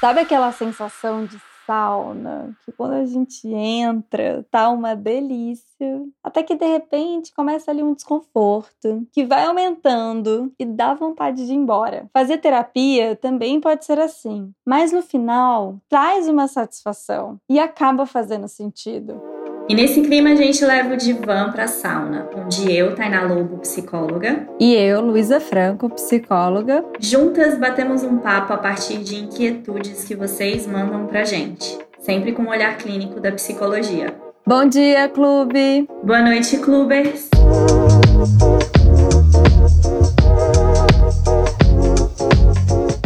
Sabe aquela sensação de sauna, que quando a gente entra, tá uma delícia, até que de repente começa ali um desconforto, que vai aumentando e dá vontade de ir embora. Fazer terapia também pode ser assim, mas no final traz uma satisfação e acaba fazendo sentido. E nesse clima a gente leva o divã pra sauna, onde eu, Tainá Lobo, psicóloga, e eu, Luísa Franco, psicóloga, juntas batemos um papo a partir de inquietudes que vocês mandam pra gente, sempre com o um olhar clínico da psicologia. Bom dia, clube! Boa noite, clubers!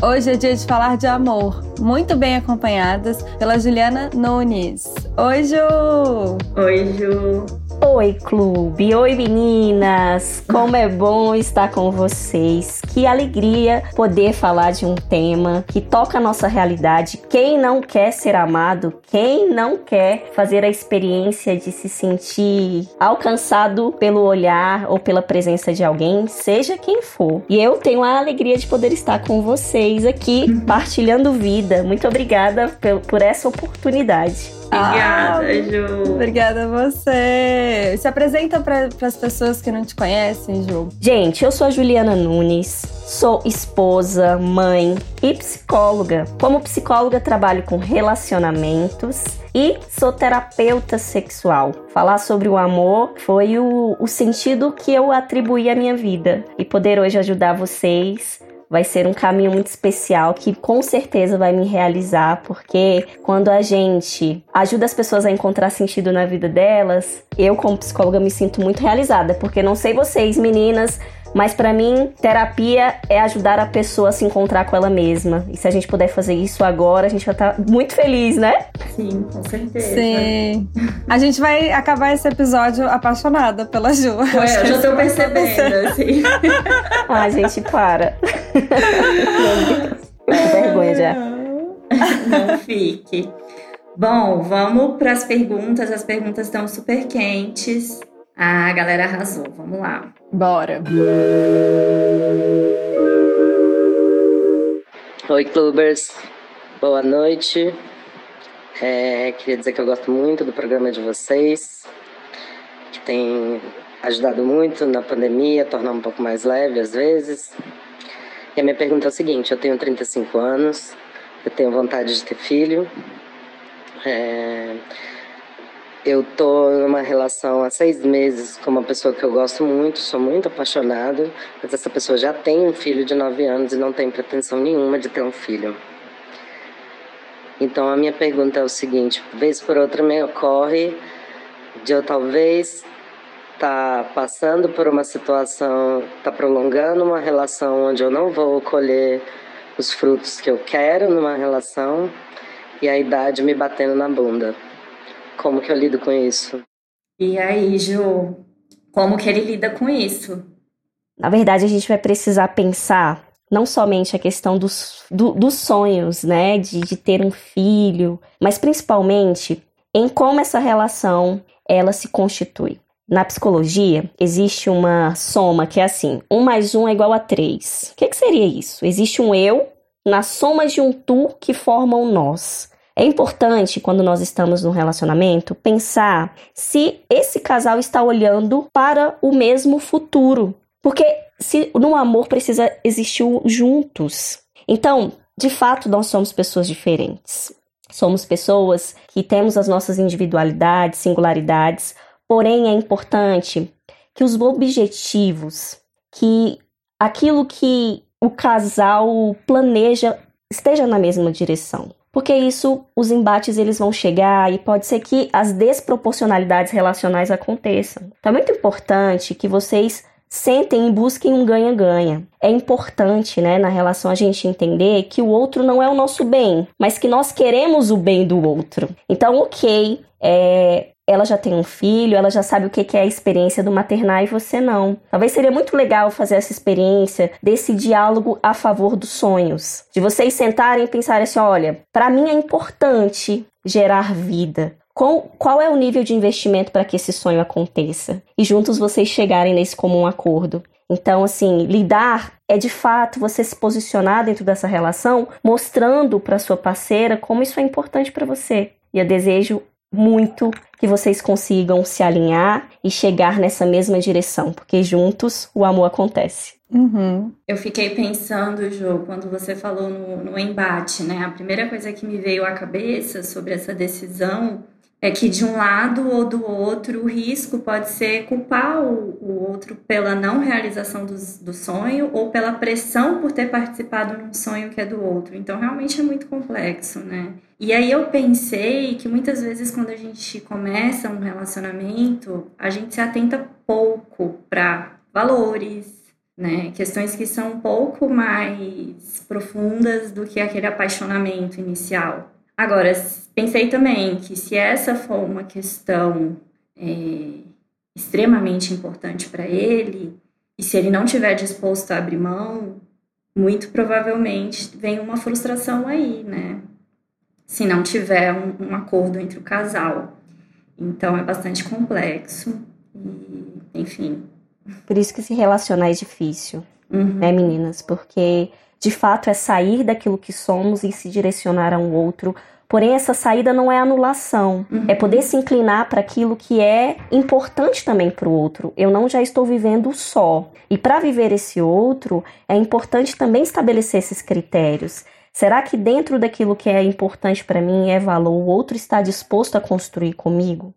Hoje é dia de falar de amor, muito bem acompanhadas pela Juliana Nunes. Oi, Ju! Oi, Ju! Oi, clube! Oi, meninas! Como é bom estar com vocês. Que alegria poder falar de um tema que toca a nossa realidade. Quem não quer ser amado? Quem não quer fazer a experiência de se sentir alcançado pelo olhar ou pela presença de alguém, seja quem for? E eu tenho a alegria de poder estar com vocês aqui, partilhando vida. Muito obrigada por essa oportunidade. Obrigada, ah, Ju. Obrigada a você. Se apresenta para as pessoas que não te conhecem, Ju. Gente, eu sou a Juliana Nunes, sou esposa, mãe e psicóloga. Como psicóloga, trabalho com relacionamentos e sou terapeuta sexual. Falar sobre o amor foi o, o sentido que eu atribuí à minha vida e poder hoje ajudar vocês vai ser um caminho muito especial que com certeza vai me realizar, porque quando a gente ajuda as pessoas a encontrar sentido na vida delas, eu como psicóloga me sinto muito realizada, porque não sei vocês, meninas, mas para mim, terapia é ajudar a pessoa a se encontrar com ela mesma. E se a gente puder fazer isso agora, a gente vai estar tá muito feliz, né? Sim, com certeza. Sim. A gente vai acabar esse episódio apaixonada pela Ju. Ué, eu já tô percebendo, assim. ah, gente, para. Meu Deus. vergonha já. Não fique. Bom, vamos para as perguntas. As perguntas estão super quentes. A galera arrasou. Vamos lá. Bora. Oi, clubbers. Boa noite. É, queria dizer que eu gosto muito do programa de vocês, que tem ajudado muito na pandemia, tornar um pouco mais leve às vezes. E a minha pergunta é o seguinte: eu tenho 35 anos, eu tenho vontade de ter filho. É, eu tô numa relação há seis meses com uma pessoa que eu gosto muito, sou muito apaixonado, mas essa pessoa já tem um filho de nove anos e não tem pretensão nenhuma de ter um filho. Então a minha pergunta é o seguinte: vez por outra me ocorre de eu talvez estar tá passando por uma situação, tá prolongando uma relação onde eu não vou colher os frutos que eu quero numa relação e a idade me batendo na bunda. Como que eu lido com isso? E aí, Ju, como que ele lida com isso? Na verdade, a gente vai precisar pensar não somente a questão dos, do, dos sonhos, né, de, de ter um filho, mas principalmente em como essa relação ela se constitui. Na psicologia, existe uma soma que é assim: um mais um é igual a três. O que, que seria isso? Existe um eu na soma de um tu que forma um nós. É importante, quando nós estamos num relacionamento, pensar se esse casal está olhando para o mesmo futuro. Porque se no amor precisa existir juntos. Então, de fato, nós somos pessoas diferentes. Somos pessoas que temos as nossas individualidades, singularidades, porém é importante que os objetivos, que aquilo que o casal planeja esteja na mesma direção porque isso os embates eles vão chegar e pode ser que as desproporcionalidades relacionais aconteçam. Então é muito importante que vocês sentem e busquem um ganha-ganha. É importante, né, na relação a gente entender que o outro não é o nosso bem, mas que nós queremos o bem do outro. Então, ok, é, ela já tem um filho, ela já sabe o que é a experiência do maternar e você não. Talvez seria muito legal fazer essa experiência desse diálogo a favor dos sonhos, de vocês sentarem e pensarem assim: olha, para mim é importante gerar vida. qual, qual é o nível de investimento para que esse sonho aconteça? E juntos vocês chegarem nesse comum acordo. Então, assim, lidar é de fato você se posicionar dentro dessa relação, mostrando para sua parceira como isso é importante para você. E eu desejo muito que vocês consigam se alinhar e chegar nessa mesma direção, porque juntos o amor acontece. Uhum. Eu fiquei pensando, Jo, quando você falou no, no embate, né? A primeira coisa que me veio à cabeça sobre essa decisão é que de um lado ou do outro o risco pode ser culpar o, o outro pela não realização do, do sonho ou pela pressão por ter participado num sonho que é do outro. Então realmente é muito complexo, né? E aí eu pensei que muitas vezes quando a gente começa um relacionamento, a gente se atenta pouco para valores, né? Questões que são um pouco mais profundas do que aquele apaixonamento inicial. Agora, pensei também que se essa for uma questão é, extremamente importante para ele, e se ele não tiver disposto a abrir mão, muito provavelmente vem uma frustração aí, né? Se não tiver um, um acordo entre o casal. Então é bastante complexo. E, enfim. Por isso que se relacionar é difícil, uhum. né, meninas? Porque de fato, é sair daquilo que somos e se direcionar a um outro. Porém, essa saída não é anulação, uhum. é poder se inclinar para aquilo que é importante também para o outro. Eu não já estou vivendo só. E para viver esse outro, é importante também estabelecer esses critérios. Será que dentro daquilo que é importante para mim é valor, o outro está disposto a construir comigo?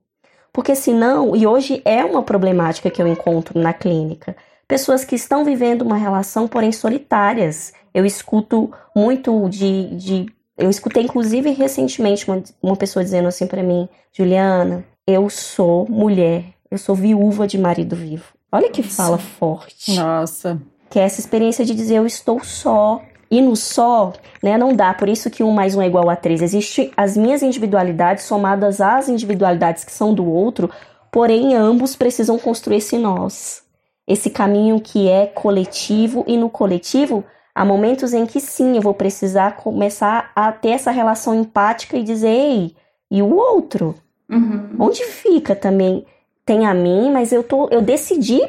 Porque senão, e hoje é uma problemática que eu encontro na clínica, pessoas que estão vivendo uma relação, porém solitárias, eu escuto muito de, de eu escutei inclusive recentemente uma, uma pessoa dizendo assim para mim, Juliana, eu sou mulher, eu sou viúva de marido vivo. Olha que Nossa. fala forte. Nossa. Que é essa experiência de dizer eu estou só. E no só, né, não dá. Por isso que um mais um é igual a três. Existem as minhas individualidades somadas às individualidades que são do outro, porém ambos precisam construir esse nós. Esse caminho que é coletivo e no coletivo Há momentos em que sim, eu vou precisar começar a ter essa relação empática e dizer, ei, e o outro? Uhum. Onde fica também? Tem a mim, mas eu, tô, eu decidi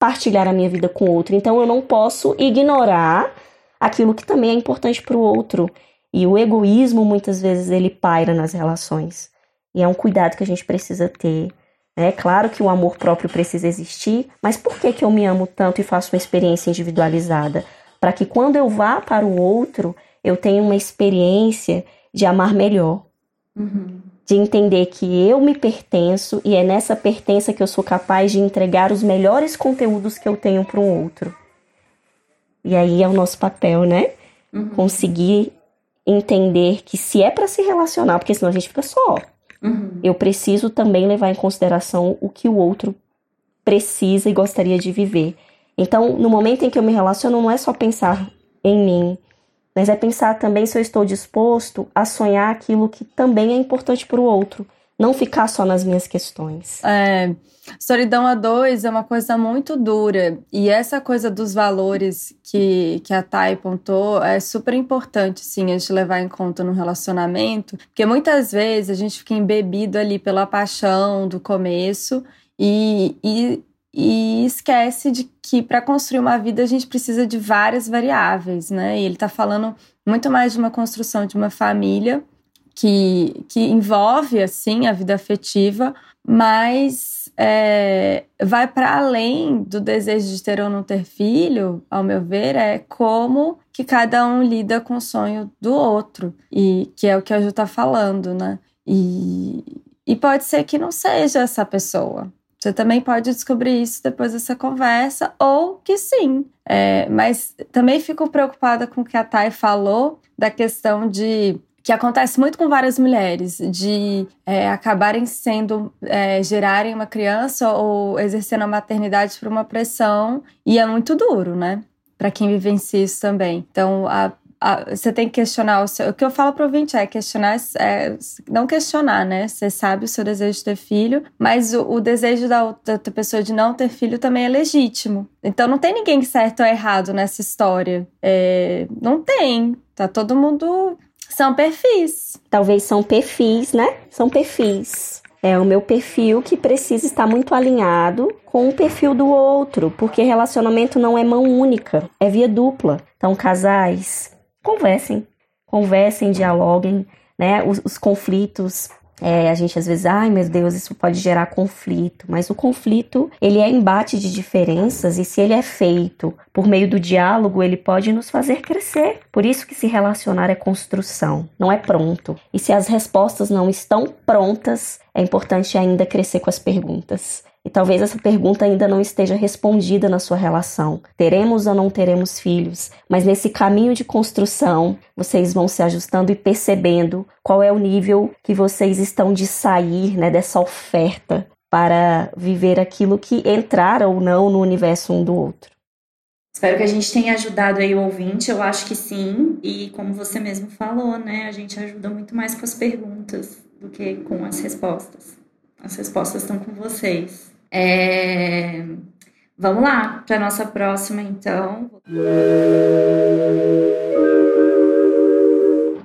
partilhar a minha vida com o outro, então eu não posso ignorar aquilo que também é importante para o outro. E o egoísmo, muitas vezes, ele paira nas relações. E é um cuidado que a gente precisa ter. É claro que o amor próprio precisa existir, mas por que, que eu me amo tanto e faço uma experiência individualizada? para que quando eu vá para o outro, eu tenha uma experiência de amar melhor. Uhum. De entender que eu me pertenço e é nessa pertença que eu sou capaz de entregar os melhores conteúdos que eu tenho para um outro. E aí é o nosso papel, né? Uhum. Conseguir entender que se é para se relacionar, porque senão a gente fica só. Uhum. Eu preciso também levar em consideração o que o outro precisa e gostaria de viver. Então, no momento em que eu me relaciono, não é só pensar em mim, mas é pensar também se eu estou disposto a sonhar aquilo que também é importante para o outro. Não ficar só nas minhas questões. É, solidão a dois é uma coisa muito dura. E essa coisa dos valores que, que a Thay pontou é super importante, sim, a gente levar em conta no relacionamento. Porque muitas vezes a gente fica embebido ali pela paixão do começo e, e e esquece de que para construir uma vida a gente precisa de várias variáveis, né? E ele está falando muito mais de uma construção de uma família que, que envolve, assim, a vida afetiva, mas é, vai para além do desejo de ter ou não ter filho, ao meu ver, é como que cada um lida com o sonho do outro, e que é o que a Ju está falando, né? E, e pode ser que não seja essa pessoa. Você também pode descobrir isso depois dessa conversa, ou que sim. É, mas também fico preocupada com o que a Thay falou da questão de que acontece muito com várias mulheres, de é, acabarem sendo, é, gerarem uma criança ou exercendo a maternidade por uma pressão, e é muito duro, né? Para quem vivencia isso também. Então, a você tem que questionar o seu. O que eu falo para o é questionar, é, não questionar, né? Você sabe o seu desejo de ter filho, mas o, o desejo da outra pessoa de não ter filho também é legítimo. Então não tem ninguém certo ou errado nessa história. É, não tem. Tá todo mundo São perfis. Talvez são perfis, né? São perfis. É o meu perfil que precisa estar muito alinhado com o perfil do outro, porque relacionamento não é mão única, é via dupla. Então, casais, conversem, conversem, dialoguem, né? Os, os conflitos é, a gente às vezes, ai meu Deus, isso pode gerar conflito, mas o conflito ele é embate de diferenças e se ele é feito por meio do diálogo, ele pode nos fazer crescer. Por isso que se relacionar é construção, não é pronto. E se as respostas não estão prontas, é importante ainda crescer com as perguntas. E talvez essa pergunta ainda não esteja respondida na sua relação. Teremos ou não teremos filhos? Mas nesse caminho de construção, vocês vão se ajustando e percebendo qual é o nível que vocês estão de sair né, dessa oferta para viver aquilo que entrar ou não no universo um do outro. Espero que a gente tenha ajudado aí o ouvinte, eu acho que sim. E como você mesmo falou, né, a gente ajuda muito mais com as perguntas do que com as respostas. As respostas estão com vocês. É... Vamos lá para nossa próxima, então.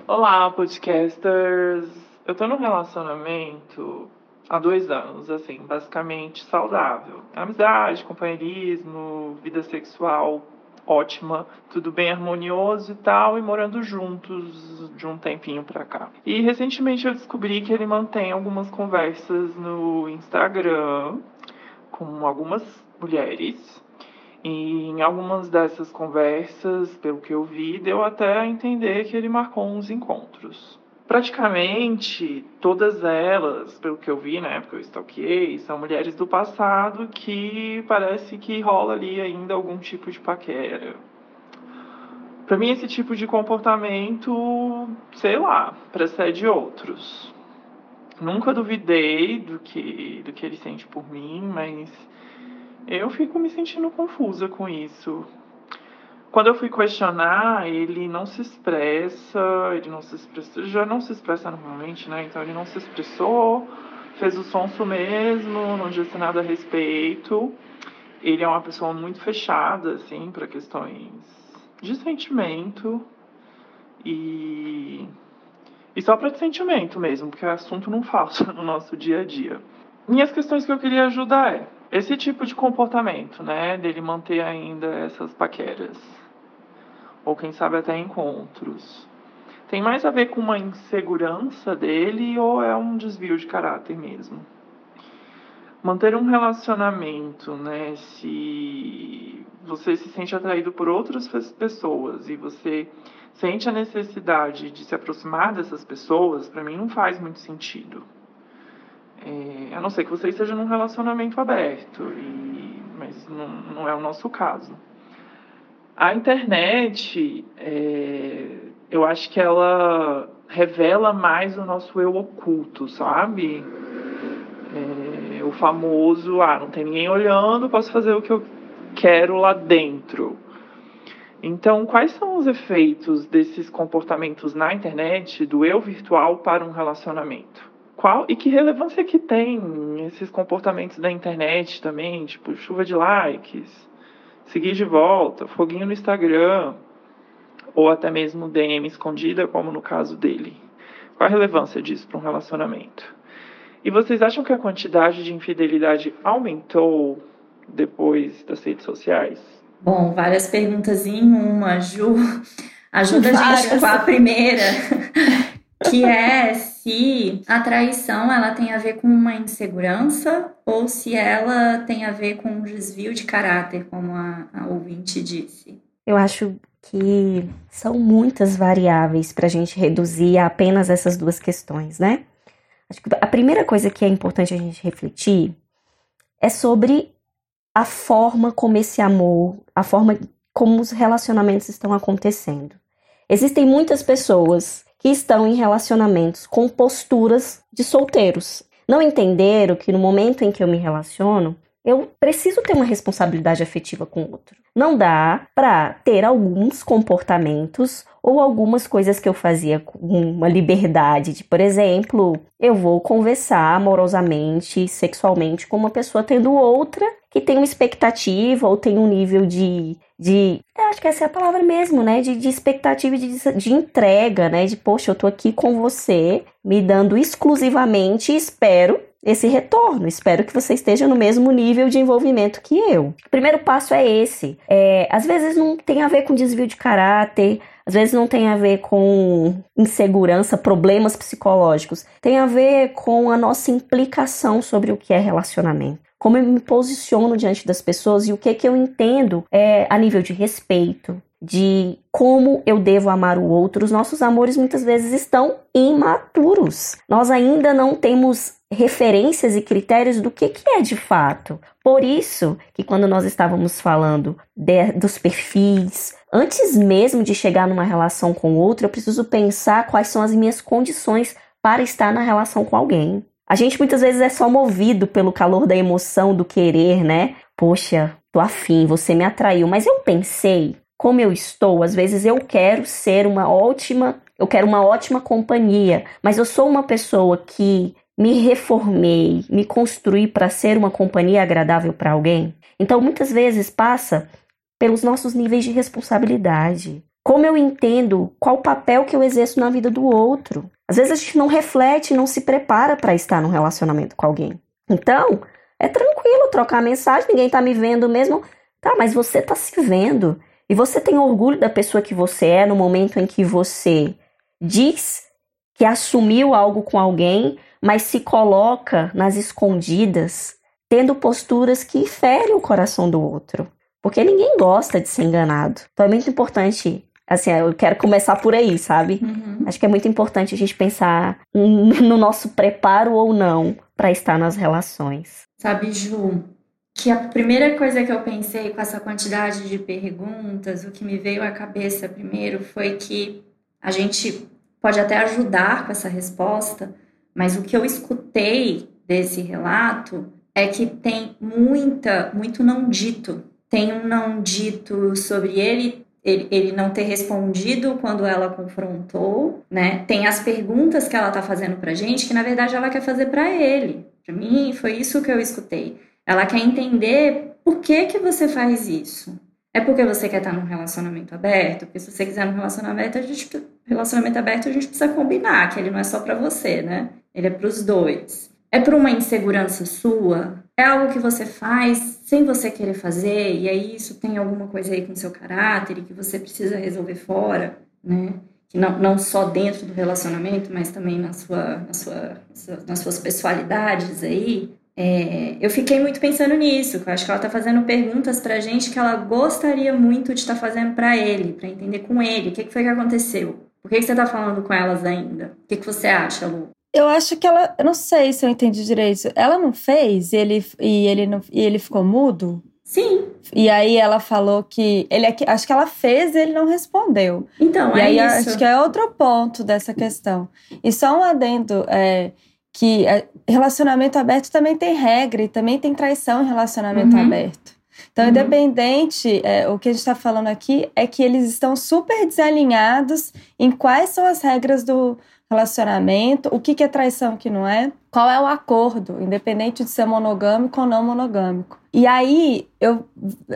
Olá, podcasters! Eu tô num relacionamento há dois anos, assim, basicamente saudável. Amizade, companheirismo, vida sexual ótima, tudo bem harmonioso e tal, e morando juntos de um tempinho pra cá. E recentemente eu descobri que ele mantém algumas conversas no Instagram com algumas mulheres. E em algumas dessas conversas, pelo que eu vi, deu até a entender que ele marcou uns encontros. Praticamente todas elas, pelo que eu vi, né, porque eu stalkeei, são mulheres do passado que parece que rola ali ainda algum tipo de paquera. Para mim, esse tipo de comportamento, sei lá, precede outros nunca duvidei do que, do que ele sente por mim, mas eu fico me sentindo confusa com isso. Quando eu fui questionar, ele não se expressa, ele não se expressa, já não se expressa normalmente, né? Então ele não se expressou, fez o sonso mesmo, não disse nada a respeito. Ele é uma pessoa muito fechada, assim, para questões de sentimento. E e só para sentimento mesmo, porque o assunto não falta no nosso dia a dia. Minhas questões que eu queria ajudar é esse tipo de comportamento, né, dele manter ainda essas paqueras, ou quem sabe até encontros, tem mais a ver com uma insegurança dele ou é um desvio de caráter mesmo? Manter um relacionamento, né, se você se sente atraído por outras pessoas e você sente a necessidade de se aproximar dessas pessoas, para mim não faz muito sentido. É, a não ser que você esteja num relacionamento aberto, e, mas não, não é o nosso caso. A internet, é, eu acho que ela revela mais o nosso eu oculto, sabe? É, o famoso, ah, não tem ninguém olhando, posso fazer o que eu quero lá dentro. Então, quais são os efeitos desses comportamentos na internet, do eu virtual para um relacionamento? Qual e que relevância que tem esses comportamentos da internet também, tipo chuva de likes, seguir de volta, foguinho no Instagram, ou até mesmo DM escondida, como no caso dele? Qual a relevância disso para um relacionamento? E vocês acham que a quantidade de infidelidade aumentou depois das redes sociais? Bom, várias perguntas em uma, Ju. Ajuda a gente com a primeira, que é se a traição ela tem a ver com uma insegurança ou se ela tem a ver com um desvio de caráter, como a, a ouvinte disse. Eu acho que são muitas variáveis para a gente reduzir a apenas essas duas questões, né? Acho que a primeira coisa que é importante a gente refletir é sobre a forma como esse amor, a forma como os relacionamentos estão acontecendo. Existem muitas pessoas que estão em relacionamentos com posturas de solteiros. Não entenderam que no momento em que eu me relaciono, eu preciso ter uma responsabilidade afetiva com o outro. Não dá para ter alguns comportamentos ou algumas coisas que eu fazia com uma liberdade de, por exemplo, eu vou conversar amorosamente, sexualmente com uma pessoa tendo outra que tem uma expectativa ou tem um nível de. de eu acho que essa é a palavra mesmo, né? De, de expectativa de, de entrega, né? De, poxa, eu tô aqui com você, me dando exclusivamente, espero esse retorno. Espero que você esteja no mesmo nível de envolvimento que eu. O primeiro passo é esse. É, às vezes não tem a ver com desvio de caráter, às vezes não tem a ver com insegurança, problemas psicológicos. Tem a ver com a nossa implicação sobre o que é relacionamento. Como eu me posiciono diante das pessoas e o que, que eu entendo é, a nível de respeito, de como eu devo amar o outro. Os nossos amores muitas vezes estão imaturos. Nós ainda não temos referências e critérios do que, que é de fato. Por isso que quando nós estávamos falando de, dos perfis, antes mesmo de chegar numa relação com outro, eu preciso pensar quais são as minhas condições para estar na relação com alguém. A gente muitas vezes é só movido pelo calor da emoção, do querer, né? Poxa, tô afim, você me atraiu, mas eu pensei, como eu estou, às vezes eu quero ser uma ótima, eu quero uma ótima companhia, mas eu sou uma pessoa que me reformei, me construí para ser uma companhia agradável para alguém. Então, muitas vezes passa pelos nossos níveis de responsabilidade. Como eu entendo qual papel que eu exerço na vida do outro. Às vezes a gente não reflete, não se prepara para estar num relacionamento com alguém. Então, é tranquilo trocar mensagem, ninguém está me vendo mesmo. Tá, mas você está se vendo. E você tem orgulho da pessoa que você é no momento em que você diz que assumiu algo com alguém, mas se coloca nas escondidas, tendo posturas que ferem o coração do outro. Porque ninguém gosta de ser enganado. Então é muito importante. Assim, eu quero começar por aí, sabe? Uhum. Acho que é muito importante a gente pensar no nosso preparo ou não para estar nas relações. Sabe, Ju, que a primeira coisa que eu pensei com essa quantidade de perguntas, o que me veio à cabeça primeiro foi que a gente pode até ajudar com essa resposta, mas o que eu escutei desse relato é que tem muita, muito não dito. Tem um não dito sobre ele, ele, ele não ter respondido quando ela confrontou, né? Tem as perguntas que ela tá fazendo pra gente que na verdade ela quer fazer para ele. Para mim foi isso que eu escutei. Ela quer entender por que que você faz isso. É porque você quer estar num relacionamento aberto? Porque se você quiser um relacionamento, a gente relacionamento aberto a gente precisa combinar que ele não é só para você, né? Ele é para os dois. É por uma insegurança sua? É algo que você faz sem você querer fazer e aí isso tem alguma coisa aí com seu caráter e que você precisa resolver fora, né? Que não, não só dentro do relacionamento, mas também na sua, na sua, nas suas pessoalidades aí. É, eu fiquei muito pensando nisso, eu acho que ela está fazendo perguntas para a gente que ela gostaria muito de estar tá fazendo para ele, para entender com ele o que, que, foi que aconteceu. Por que, que você está falando com elas ainda? O que, que você acha, Lu? Eu acho que ela. Eu não sei se eu entendi direito. Ela não fez e ele, e ele, não, e ele ficou mudo? Sim. E aí ela falou que. ele é Acho que ela fez e ele não respondeu. Então, e é aí isso. acho que é outro ponto dessa questão. E só um adendo. É, que é, relacionamento aberto também tem regra e também tem traição em relacionamento uhum. aberto. Então, uhum. independente, é, o que a gente está falando aqui é que eles estão super desalinhados em quais são as regras do relacionamento, o que, que é traição, o que não é, qual é o acordo, independente de ser monogâmico ou não monogâmico. E aí, eu,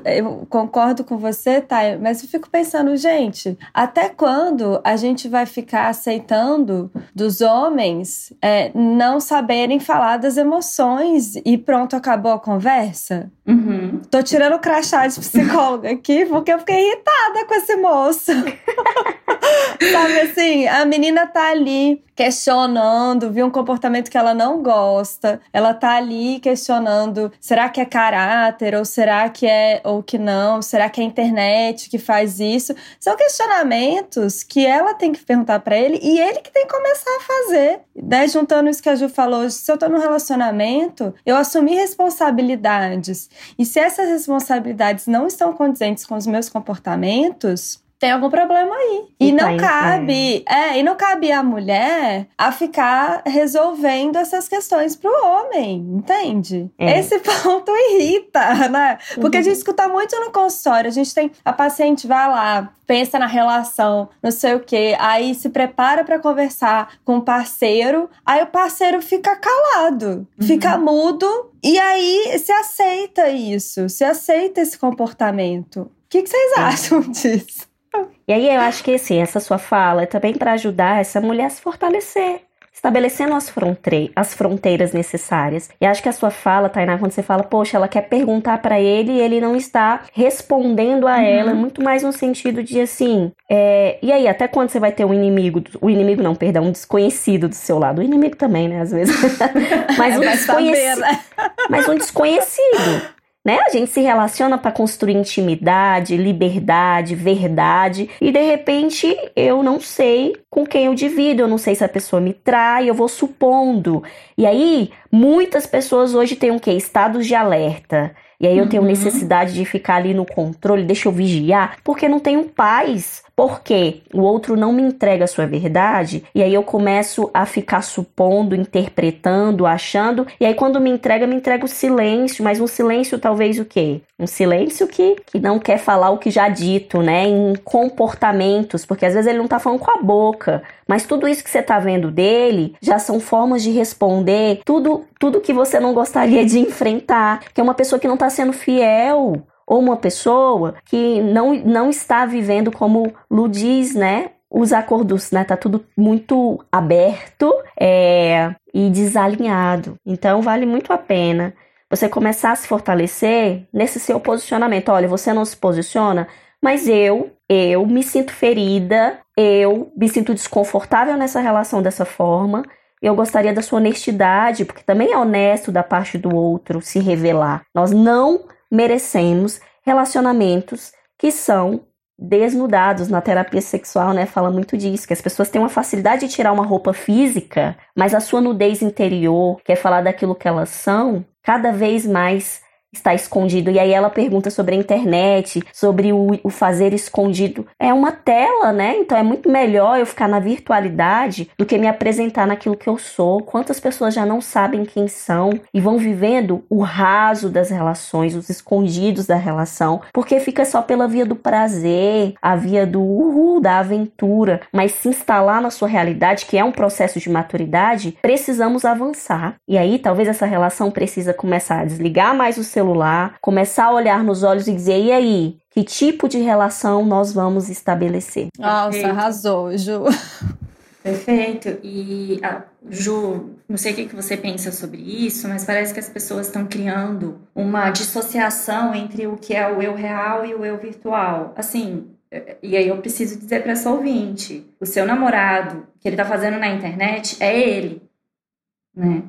eu concordo com você, Thay, mas eu fico pensando, gente, até quando a gente vai ficar aceitando dos homens é, não saberem falar das emoções e pronto, acabou a conversa? Uhum. Tô tirando o crachá de psicóloga aqui porque eu fiquei irritada com esse moço. Sabe assim, a menina tá ali questionando, viu um comportamento que ela não gosta, ela tá ali questionando, será que é caráter ou será que é ou que não? Será que é a internet que faz isso? São questionamentos que ela tem que perguntar para ele e ele que tem que começar a fazer. Né? Juntando isso que a Ju falou, se eu tô num relacionamento, eu assumi responsabilidades. E se essas responsabilidades não estão condizentes com os meus comportamentos, tem algum problema aí. E, e não cabe, é. é. e não cabe a mulher a ficar resolvendo essas questões pro homem, entende? É. Esse ponto irrita, né? Porque uhum. a gente escuta muito no consultório, a gente tem a paciente vai lá, pensa na relação, não sei o quê, aí se prepara para conversar com o parceiro, aí o parceiro fica calado, uhum. fica mudo e aí se aceita isso, se aceita esse comportamento. O que, que vocês acham disso? E aí eu acho que assim, essa sua fala é também para ajudar essa mulher a se fortalecer estabelecendo as, fronte as fronteiras necessárias. E acho que a sua fala, Tainá, quando você fala, poxa, ela quer perguntar para ele e ele não está respondendo a uhum. ela, é muito mais no sentido de assim, é, e aí, até quando você vai ter um inimigo, o inimigo não, perdão, um desconhecido do seu lado, o inimigo também, né, às vezes, mas, um desconhecido, né? mas um desconhecido né? A gente se relaciona para construir intimidade, liberdade, verdade, e de repente eu não sei com quem eu divido, eu não sei se a pessoa me trai, eu vou supondo. E aí, muitas pessoas hoje têm o quê? Estados de alerta. E aí eu uhum. tenho necessidade de ficar ali no controle, deixa eu vigiar, porque não tenho paz. Porque o outro não me entrega a sua verdade, e aí eu começo a ficar supondo, interpretando, achando, e aí quando me entrega, me entrega o silêncio, mas um silêncio talvez o quê? Um silêncio que, que não quer falar o que já dito, né? Em comportamentos, porque às vezes ele não tá falando com a boca, mas tudo isso que você tá vendo dele já são formas de responder tudo, tudo que você não gostaria de enfrentar, que é uma pessoa que não tá sendo fiel ou uma pessoa que não, não está vivendo como Lu diz, né? Os acordos, né? Tá tudo muito aberto é, e desalinhado. Então vale muito a pena você começar a se fortalecer nesse seu posicionamento. Olha, você não se posiciona, mas eu, eu me sinto ferida, eu me sinto desconfortável nessa relação dessa forma. Eu gostaria da sua honestidade, porque também é honesto da parte do outro se revelar. Nós não merecemos relacionamentos que são desnudados na terapia sexual, né? Fala muito disso, que as pessoas têm uma facilidade de tirar uma roupa física, mas a sua nudez interior, quer falar daquilo que elas são, cada vez mais está escondido. E aí ela pergunta sobre a internet, sobre o, o, fazer escondido. É uma tela, né? Então é muito melhor eu ficar na virtualidade do que me apresentar naquilo que eu sou. Quantas pessoas já não sabem quem são e vão vivendo o raso das relações, os escondidos da relação, porque fica só pela via do prazer, a via do uhul, da aventura. Mas se instalar na sua realidade, que é um processo de maturidade, precisamos avançar. E aí talvez essa relação precisa começar a desligar mais o seu celular, começar a olhar nos olhos e dizer: e aí? Que tipo de relação nós vamos estabelecer? Nossa, Perfeito. arrasou, Ju. Perfeito. E, Ju, não sei o que você pensa sobre isso, mas parece que as pessoas estão criando uma dissociação entre o que é o eu real e o eu virtual. Assim, e aí eu preciso dizer para essa ouvinte: o seu namorado, que ele está fazendo na internet, é ele. Né?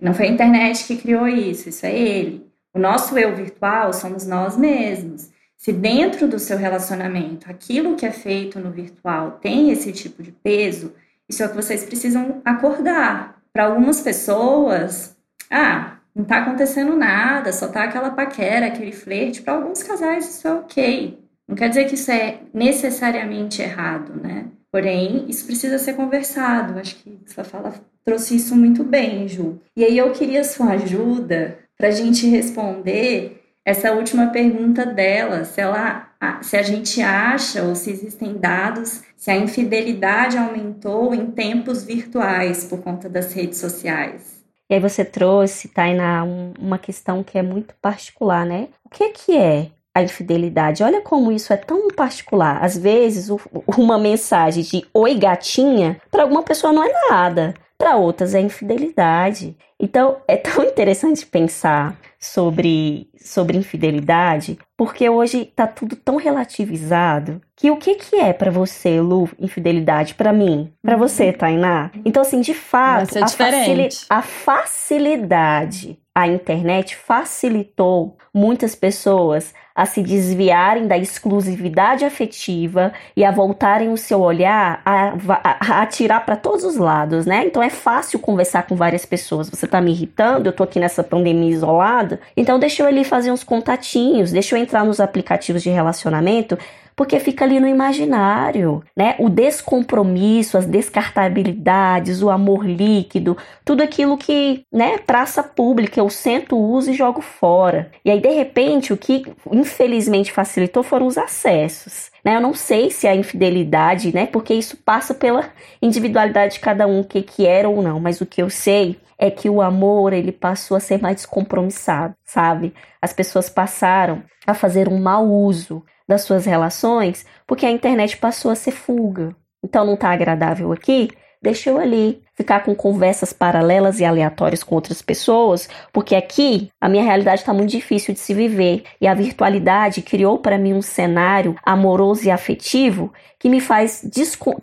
Não foi a internet que criou isso, isso é ele. O nosso eu virtual somos nós mesmos. Se dentro do seu relacionamento aquilo que é feito no virtual tem esse tipo de peso, isso é o que vocês precisam acordar. Para algumas pessoas, ah, não está acontecendo nada, só tá aquela paquera, aquele flerte. Para alguns casais isso é ok. Não quer dizer que isso é necessariamente errado, né? Porém, isso precisa ser conversado. Acho que sua fala trouxe isso muito bem, Ju. E aí eu queria sua ajuda para a gente responder essa última pergunta dela, se ela, se a gente acha ou se existem dados se a infidelidade aumentou em tempos virtuais por conta das redes sociais. E aí você trouxe, Tainá, uma questão que é muito particular, né? O que é que é a infidelidade? Olha como isso é tão particular. Às vezes, uma mensagem de oi gatinha, para alguma pessoa não é nada para outras é infidelidade. Então é tão interessante pensar sobre, sobre infidelidade, porque hoje está tudo tão relativizado que o que, que é para você, Lu, infidelidade? Para mim, para uhum. você, Tainá? Então, assim, de fato, a, facili a facilidade, a internet facilitou muitas pessoas a se desviarem da exclusividade afetiva e a voltarem o seu olhar a, a, a atirar para todos os lados, né? Então é fácil conversar com várias pessoas. Você tá me irritando, eu tô aqui nessa pandemia isolada, então deixa eu ali fazer uns contatinhos, deixa eu entrar nos aplicativos de relacionamento porque fica ali no imaginário, né? O descompromisso, as descartabilidades, o amor líquido, tudo aquilo que, né, praça pública, eu sento, uso e jogo fora. E aí, de repente, o que infelizmente facilitou foram os acessos. Né? Eu não sei se a infidelidade, né? Porque isso passa pela individualidade de cada um, o que, que era ou não, mas o que eu sei é que o amor ele passou a ser mais descompromissado, sabe? As pessoas passaram a fazer um mau uso das suas relações porque a internet passou a ser fuga. Então não tá agradável aqui? Deixa eu ali ficar com conversas paralelas e aleatórias com outras pessoas, porque aqui a minha realidade está muito difícil de se viver e a virtualidade criou para mim um cenário amoroso e afetivo que me faz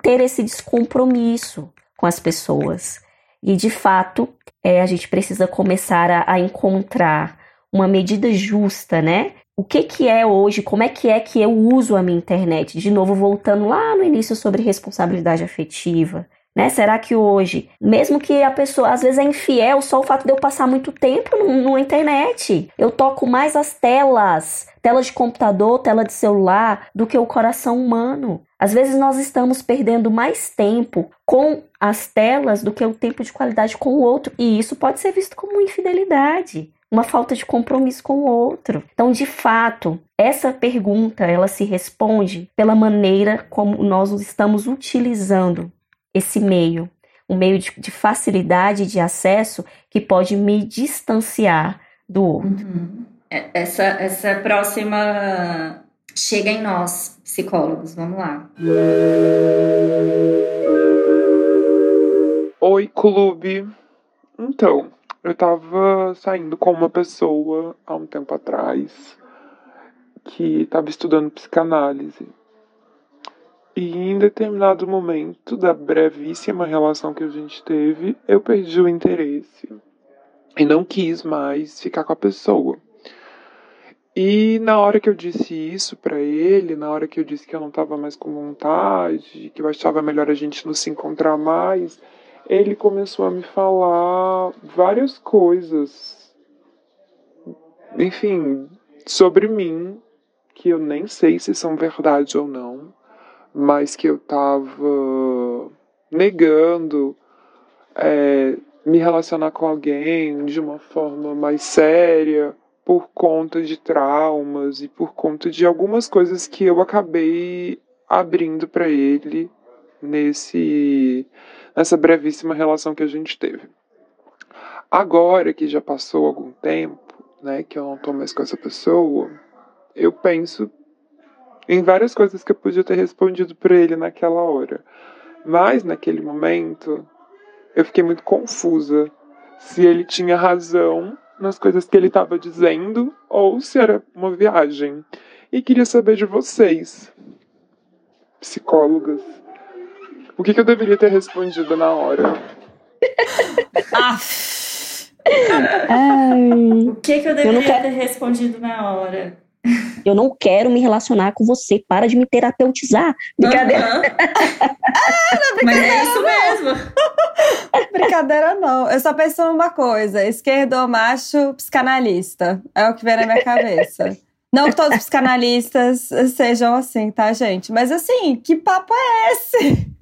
ter esse descompromisso com as pessoas. E de fato, é, a gente precisa começar a, a encontrar uma medida justa, né? O que, que é hoje, como é que é que eu uso a minha internet? De novo, voltando lá no início sobre responsabilidade afetiva. Né? Será que hoje, mesmo que a pessoa às vezes é infiel, só o fato de eu passar muito tempo na internet, eu toco mais as telas, tela de computador, tela de celular, do que o coração humano. Às vezes nós estamos perdendo mais tempo com as telas do que o tempo de qualidade com o outro, e isso pode ser visto como infidelidade uma falta de compromisso com o outro. Então, de fato, essa pergunta ela se responde pela maneira como nós estamos utilizando esse meio, um meio de, de facilidade de acesso que pode me distanciar do outro. Uhum. É, essa, essa próxima chega em nós, psicólogos. Vamos lá. Oi, clube. Então, eu tava saindo com uma pessoa há um tempo atrás que estava estudando psicanálise. E em determinado momento da brevíssima relação que a gente teve, eu perdi o interesse e não quis mais ficar com a pessoa. E na hora que eu disse isso para ele, na hora que eu disse que eu não estava mais com vontade, que eu achava melhor a gente não se encontrar mais, ele começou a me falar várias coisas, enfim, sobre mim, que eu nem sei se são verdade ou não mas que eu estava negando é, me relacionar com alguém de uma forma mais séria por conta de traumas e por conta de algumas coisas que eu acabei abrindo para ele nesse nessa brevíssima relação que a gente teve. Agora que já passou algum tempo, né, que eu não tô mais com essa pessoa, eu penso em várias coisas que eu podia ter respondido para ele naquela hora. Mas naquele momento eu fiquei muito confusa se ele tinha razão nas coisas que ele estava dizendo ou se era uma viagem. E queria saber de vocês, psicólogas, o que, que eu deveria ter respondido na hora? ah. O que, que eu deveria eu quero... ter respondido na hora? Eu não quero me relacionar com você. Para de me terapeutizar. Brincadeira. Uhum. ah, Mas é isso mesmo. brincadeira não. Eu só penso numa coisa: esquerdo macho psicanalista. É o que vem na minha cabeça. Não que todos os psicanalistas sejam assim, tá, gente? Mas assim, que papo é esse?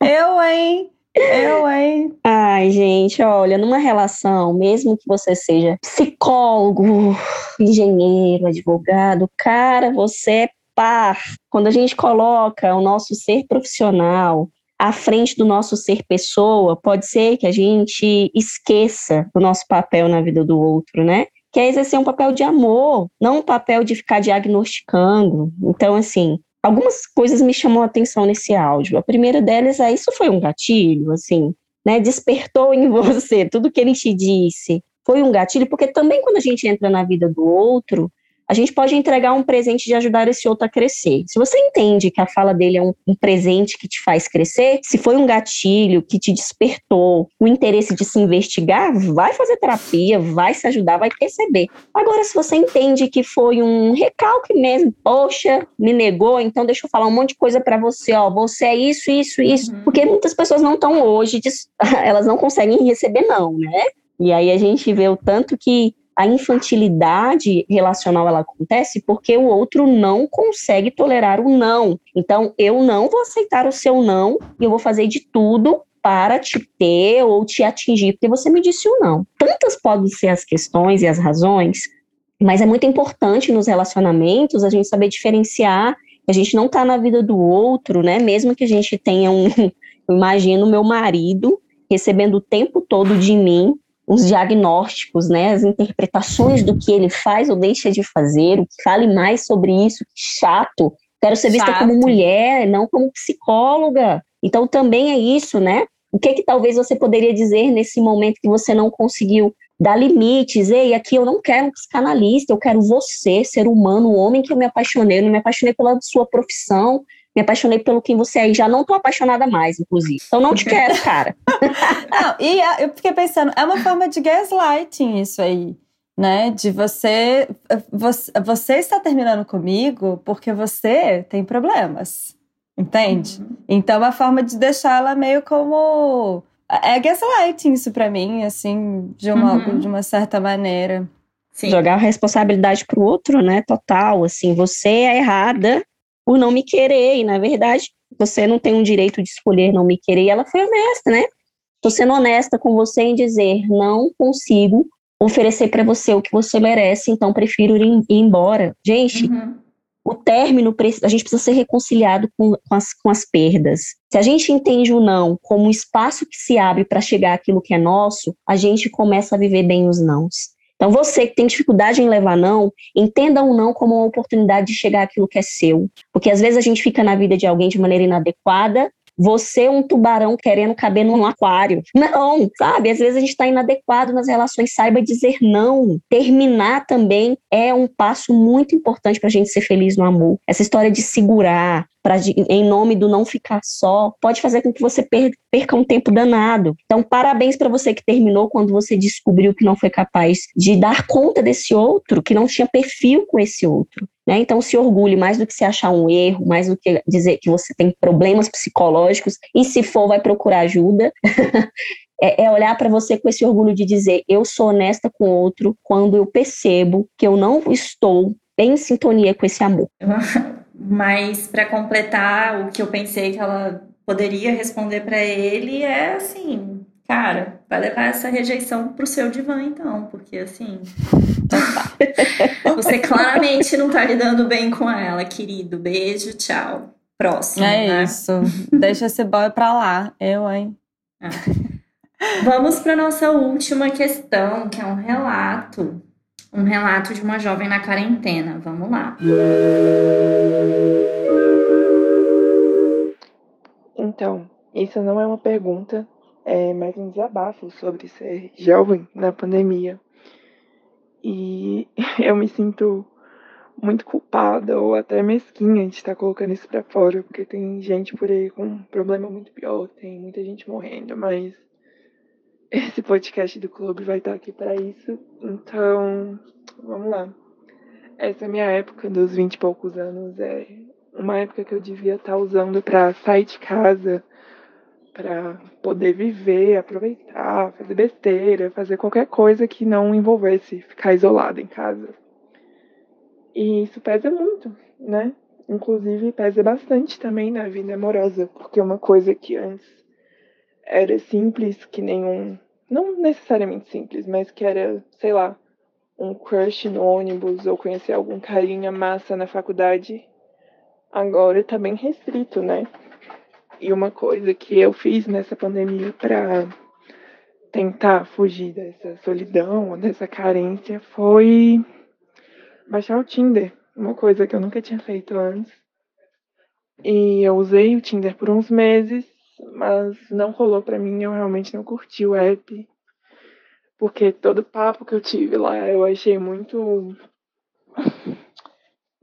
Eu, hein? Eu, hein? Ai, gente, olha, numa relação, mesmo que você seja psicólogo, engenheiro, advogado, cara, você é par. Quando a gente coloca o nosso ser profissional à frente do nosso ser pessoa, pode ser que a gente esqueça o nosso papel na vida do outro, né? Que é exercer um papel de amor, não um papel de ficar diagnosticando. Então, assim, algumas coisas me chamou a atenção nesse áudio. A primeira delas é isso foi um gatilho, assim, né? Despertou em você tudo que ele te disse. Foi um gatilho, porque também quando a gente entra na vida do outro, a gente pode entregar um presente de ajudar esse outro a crescer. Se você entende que a fala dele é um, um, presente que te faz crescer, se foi um gatilho que te despertou o interesse de se investigar, vai fazer terapia, vai se ajudar, vai perceber. Agora, se você entende que foi um recalque mesmo, poxa, me negou, então deixa eu falar um monte de coisa para você, ó, você é isso, isso, isso, uhum. porque muitas pessoas não estão hoje, elas não conseguem receber não, né? E aí a gente vê o tanto que a infantilidade relacional ela acontece porque o outro não consegue tolerar o não. Então, eu não vou aceitar o seu não e eu vou fazer de tudo para te ter ou te atingir, porque você me disse o não. Tantas podem ser as questões e as razões, mas é muito importante nos relacionamentos a gente saber diferenciar a gente não está na vida do outro, né? Mesmo que a gente tenha um, imagino meu marido recebendo o tempo todo de mim os diagnósticos, né, as interpretações do que ele faz ou deixa de fazer, o que fale mais sobre isso, que chato. Quero ser vista Chato. como mulher, não como psicóloga. Então também é isso, né? O que que talvez você poderia dizer nesse momento que você não conseguiu dar limites? Ei, aqui eu não quero um psicanalista, eu quero você, ser humano, o homem que eu me apaixonei, eu não me apaixonei pela sua profissão, me apaixonei pelo quem você é e já não tô apaixonada mais, inclusive. Então não te quero, cara. não, e eu fiquei pensando, é uma forma de gaslighting isso aí, né? De você, você, você está terminando comigo porque você tem problemas, entende? Uhum. Então é uma forma de deixar ela meio como é gaslighting isso para mim, assim, de uma, uhum. de uma certa maneira. Sim. Jogar a responsabilidade pro outro, né? Total, assim, você é errada por não me querer. E, na verdade, você não tem um direito de escolher não me querer. E ela foi honesta, né? Tô sendo honesta com você em dizer, não consigo oferecer para você o que você merece, então prefiro ir, ir embora. Gente, uhum. o término, a gente precisa ser reconciliado com, com, as, com as perdas. Se a gente entende o não como um espaço que se abre para chegar àquilo que é nosso, a gente começa a viver bem os nãos. Então, você que tem dificuldade em levar não, entenda o não como uma oportunidade de chegar àquilo que é seu. Porque às vezes a gente fica na vida de alguém de maneira inadequada você é um tubarão querendo caber num aquário. Não, sabe? Às vezes a gente está inadequado nas relações, saiba dizer não. Terminar também é um passo muito importante para a gente ser feliz no amor. Essa história de segurar, pra, em nome do não ficar só, pode fazer com que você perca um tempo danado. Então, parabéns para você que terminou quando você descobriu que não foi capaz de dar conta desse outro, que não tinha perfil com esse outro. Né? Então, se orgulhe mais do que se achar um erro, mais do que dizer que você tem problemas psicológicos, e se for, vai procurar ajuda. é, é, olhar para você com esse orgulho de dizer: eu sou honesta com o outro quando eu percebo que eu não estou em sintonia com esse amor. Mas, para completar, o que eu pensei que ela poderia responder para ele é assim: cara, vai levar essa rejeição pro seu divã, então, porque assim. Você claramente não tá lidando bem com ela, querido. Beijo, tchau. Próximo. É né? isso. Deixa esse boy pra lá. Eu, hein? Ah. Vamos para nossa última questão, que é um relato. Um relato de uma jovem na quarentena. Vamos lá. Então, isso não é uma pergunta, é mais um desabafo sobre ser jovem na pandemia. E eu me sinto muito culpada ou até mesquinha de estar colocando isso para fora, porque tem gente por aí com um problema muito pior, tem muita gente morrendo, mas esse podcast do clube vai estar aqui para isso. Então, vamos lá. Essa é minha época dos 20 e poucos anos, é uma época que eu devia estar usando para sair de casa, para poder viver, aproveitar, fazer besteira, fazer qualquer coisa que não envolvesse ficar isolado em casa. E isso pesa muito, né? Inclusive pesa bastante também na vida amorosa, porque uma coisa que antes era simples, que nenhum, não necessariamente simples, mas que era, sei lá, um crush no ônibus ou conhecer algum carinha massa na faculdade, agora tá bem restrito, né? E uma coisa que eu fiz nessa pandemia para tentar fugir dessa solidão, dessa carência, foi baixar o Tinder. Uma coisa que eu nunca tinha feito antes. E eu usei o Tinder por uns meses, mas não rolou para mim, eu realmente não curti o app. Porque todo papo que eu tive lá eu achei muito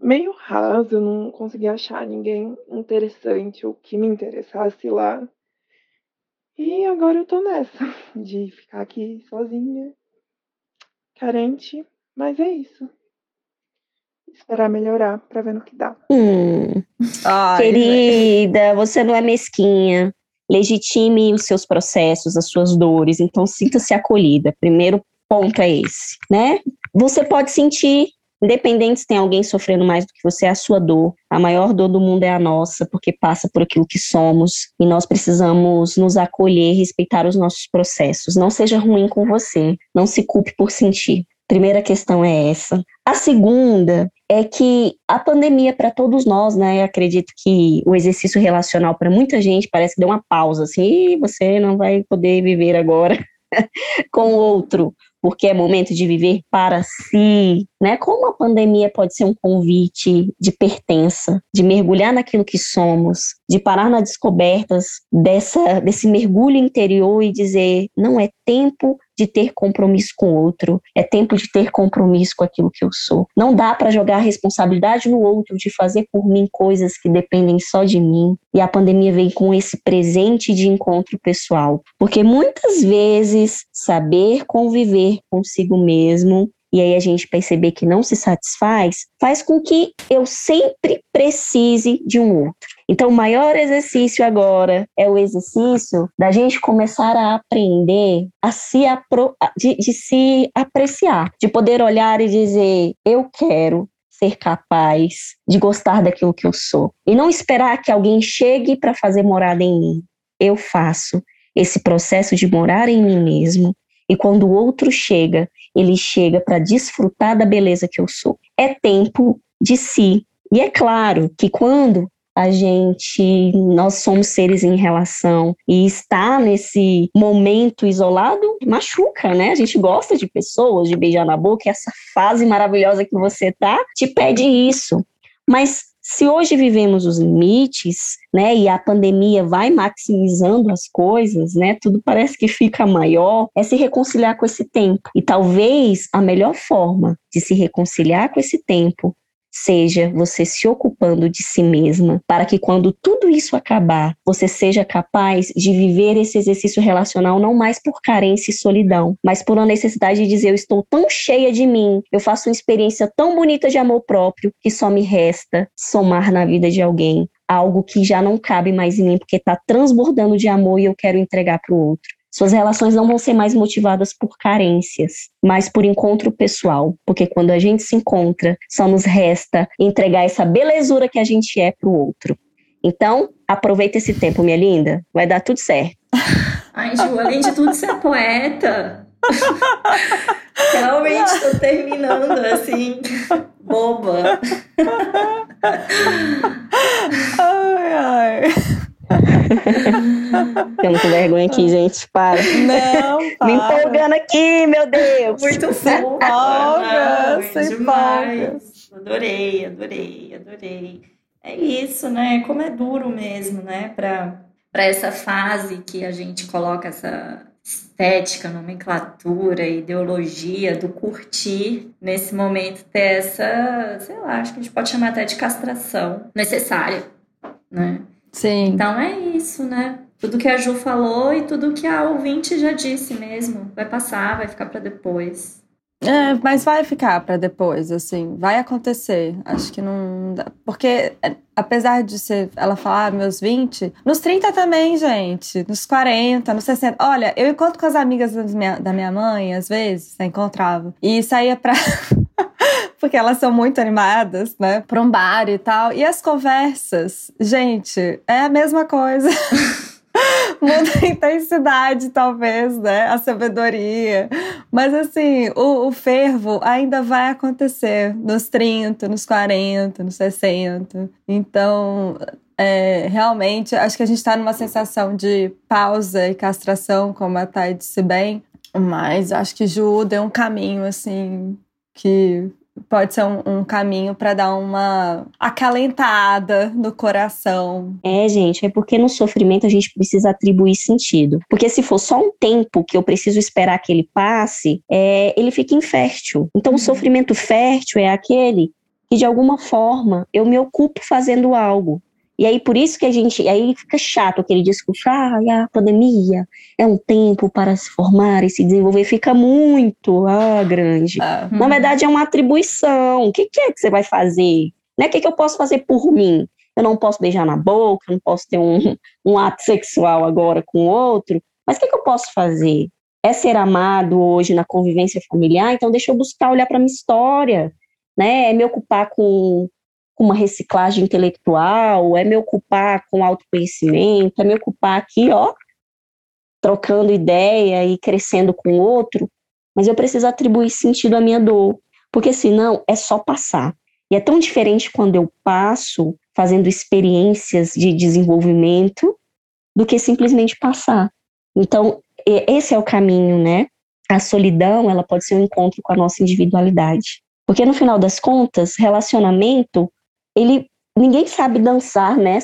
meio raso, eu não consegui achar ninguém interessante ou que me interessasse lá. E agora eu tô nessa, de ficar aqui sozinha, carente, mas é isso. Esperar melhorar pra ver no que dá. Hum. Ai, Querida, você não é mesquinha. Legitime os seus processos, as suas dores, então sinta-se acolhida. Primeiro ponto é esse, né? você pode sentir Independente se tem alguém sofrendo mais do que você, é a sua dor. A maior dor do mundo é a nossa, porque passa por aquilo que somos e nós precisamos nos acolher, respeitar os nossos processos. Não seja ruim com você, não se culpe por sentir. Primeira questão é essa. A segunda é que a pandemia para todos nós, né? Acredito que o exercício relacional para muita gente parece que deu uma pausa, assim, você não vai poder viver agora com o outro porque é momento de viver para si, né? Como a pandemia pode ser um convite de pertença, de mergulhar naquilo que somos, de parar nas descobertas dessa desse mergulho interior e dizer não é tempo de ter compromisso com o outro, é tempo de ter compromisso com aquilo que eu sou. Não dá para jogar a responsabilidade no outro de fazer por mim coisas que dependem só de mim. E a pandemia vem com esse presente de encontro pessoal, porque muitas vezes saber conviver consigo mesmo e aí a gente perceber que não se satisfaz, faz com que eu sempre precise de um outro. Então, o maior exercício agora é o exercício da gente começar a aprender a se apro de, de se apreciar, de poder olhar e dizer: eu quero ser capaz de gostar daquilo que eu sou. E não esperar que alguém chegue para fazer morada em mim. Eu faço esse processo de morar em mim mesmo. E quando o outro chega, ele chega para desfrutar da beleza que eu sou. É tempo de si. E é claro que quando a gente, nós somos seres em relação e estar nesse momento isolado machuca, né? A gente gosta de pessoas, de beijar na boca, essa fase maravilhosa que você tá te pede isso. Mas se hoje vivemos os limites, né, e a pandemia vai maximizando as coisas, né, tudo parece que fica maior, é se reconciliar com esse tempo. E talvez a melhor forma de se reconciliar com esse tempo seja você se ocupando de si mesma, para que quando tudo isso acabar, você seja capaz de viver esse exercício relacional não mais por carência e solidão, mas por uma necessidade de dizer: eu estou tão cheia de mim, eu faço uma experiência tão bonita de amor próprio que só me resta somar na vida de alguém algo que já não cabe mais em mim, porque está transbordando de amor e eu quero entregar para o outro. Suas relações não vão ser mais motivadas por carências, mas por encontro pessoal, porque quando a gente se encontra, só nos resta entregar essa belezura que a gente é para o outro. Então, aproveita esse tempo, minha linda, vai dar tudo certo. Ai, Ju, além de tudo, você é poeta. Realmente estou terminando assim, boba. ai, ai. Tenho com vergonha aqui, gente. Para. Não, para. Me empolgando aqui, meu Deus. Muito empolga, se empolga. Adorei, adorei, adorei. É isso, né? Como é duro mesmo, né? Para essa fase que a gente coloca essa estética, nomenclatura, ideologia do curtir, nesse momento ter essa, sei lá, acho que a gente pode chamar até de castração necessária, né? Sim. Então é isso, né? Tudo que a Ju falou e tudo que a ouvinte já disse mesmo. Vai passar, vai ficar para depois. É, mas vai ficar para depois, assim, vai acontecer. Acho que não dá. Porque, é, apesar de ser, ela falar ah, meus 20, nos 30 também, gente, nos 40, nos 60. Olha, eu encontro com as amigas da minha, da minha mãe, às vezes, né, encontrava, e saía pra. porque elas são muito animadas, né? Pra um bar e tal. E as conversas, gente, é a mesma coisa. Muda a intensidade, talvez, né? A sabedoria. Mas, assim, o, o, fervo ainda vai acontecer nos 30, nos 40, nos 60. Então, é, realmente, acho que a gente está numa sensação de pausa e castração, como a Thay disse bem. Mas acho que Ju deu um caminho, assim, que pode ser um, um caminho para dar uma acalentada no coração. É, gente, é porque no sofrimento a gente precisa atribuir sentido. Porque se for só um tempo que eu preciso esperar que ele passe, é, ele fica infértil. Então, uhum. o sofrimento fértil é aquele que de alguma forma eu me ocupo fazendo algo. E aí, por isso que a gente. Aí fica chato aquele discurso, ah, a pandemia é um tempo para se formar e se desenvolver, fica muito ah, grande. Uhum. Na verdade, é uma atribuição. O que, que é que você vai fazer? Né? O que, que eu posso fazer por mim? Eu não posso beijar na boca, eu não posso ter um, um ato sexual agora com outro, mas o que, que eu posso fazer? é ser amado hoje na convivência familiar, então deixa eu buscar olhar para minha história, né? É me ocupar com, com uma reciclagem intelectual, é me ocupar com autoconhecimento, é me ocupar aqui, ó, trocando ideia e crescendo com o outro, mas eu preciso atribuir sentido à minha dor, porque senão é só passar. E é tão diferente quando eu passo fazendo experiências de desenvolvimento do que simplesmente passar. Então, esse é o caminho, né? A solidão, ela pode ser um encontro com a nossa individualidade. Porque no final das contas, relacionamento, ele ninguém sabe dançar, né?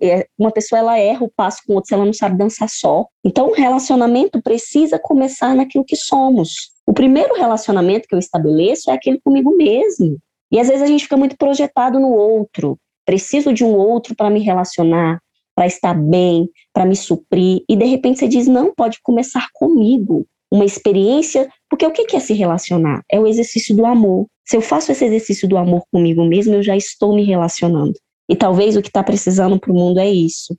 É, uma pessoa ela erra o passo com outra se ela não sabe dançar só. Então, o relacionamento precisa começar naquilo que somos. O primeiro relacionamento que eu estabeleço é aquele comigo mesmo. E às vezes a gente fica muito projetado no outro. Preciso de um outro para me relacionar para estar bem, para me suprir, e de repente você diz: não, pode começar comigo. Uma experiência, porque o que é se relacionar? É o exercício do amor. Se eu faço esse exercício do amor comigo mesmo, eu já estou me relacionando. E talvez o que está precisando para o mundo é isso: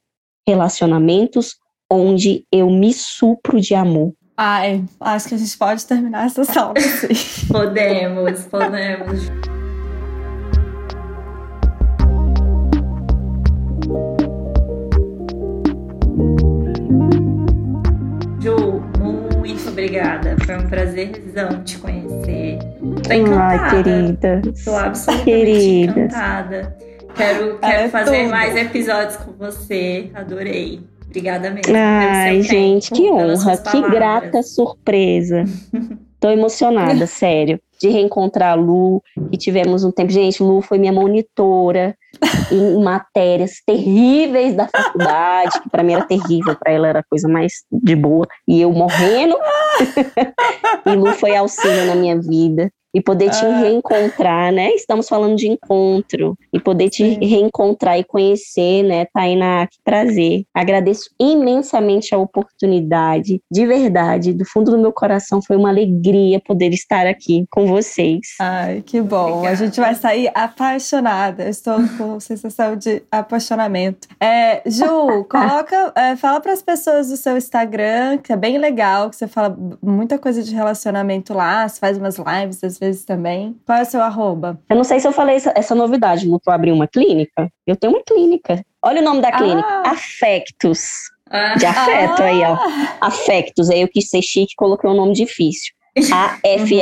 relacionamentos onde eu me supro de amor. Ai, acho que a gente pode terminar essa sala. podemos, podemos. Foi um prazerzão te conhecer. Tô encantada. Ai, querida. Tô absolutamente querida. encantada. Quero, quero é fazer tudo. mais episódios com você. Adorei. Obrigada mesmo. Ai, gente, tempo, que honra, que grata surpresa. Tô emocionada, sério, de reencontrar a Lu, que tivemos um tempo. Gente, Lu foi minha monitora em matérias terríveis da faculdade, que para mim era terrível, para ela era a coisa mais de boa, e eu morrendo. e Lu foi auxílio na minha vida e poder te ah. reencontrar, né? Estamos falando de encontro e poder te Sim. reencontrar e conhecer, né, Tainá? Que prazer. Agradeço imensamente a oportunidade, de verdade, do fundo do meu coração, foi uma alegria poder estar aqui com vocês. Ai, que bom. Obrigada. A gente vai sair apaixonada. estou com sensação de apaixonamento. É, Ju, coloca, é, fala para as pessoas do seu Instagram, que é bem legal, que você fala muita coisa de relacionamento lá, você faz umas lives às vezes vezes também. Qual é o seu arroba? Eu não sei se eu falei essa, essa novidade, Lu, abrir uma clínica. Eu tenho uma clínica. Olha o nome da clínica. Ah. Afectos. Ah. De afeto ah. aí, ó. Ah. Afectos. Aí eu quis ser chique e coloquei um nome difícil. A-F-F-E-C-T-U-S.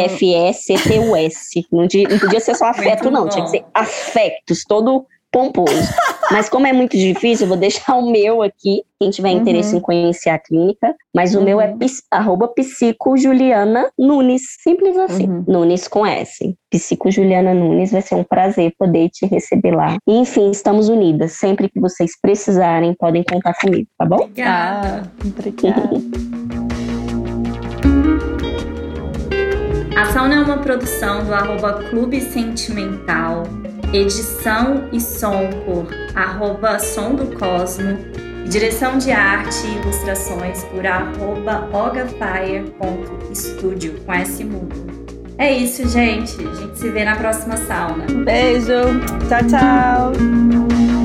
Não, não podia ser só afeto, não. Tinha que ser afectos. Todo pomposo. Mas como é muito difícil, eu vou deixar o meu aqui, quem tiver uhum. interesse em conhecer a clínica. Mas o uhum. meu é uhum. arroba psico Juliana Nunes, simples assim, uhum. Nunes com S. Psico Juliana Nunes, vai ser um prazer poder te receber lá. E, enfim, estamos unidas. Sempre que vocês precisarem, podem contar comigo, tá bom? Obrigada. obrigada. A Sauna é uma produção do arroba Clube Sentimental edição e som por arroba som do Cosmo, direção de arte e ilustrações por arroba ogafire.studio com S mudo. É isso, gente. A gente se vê na próxima sauna. Beijo. Tchau, tchau.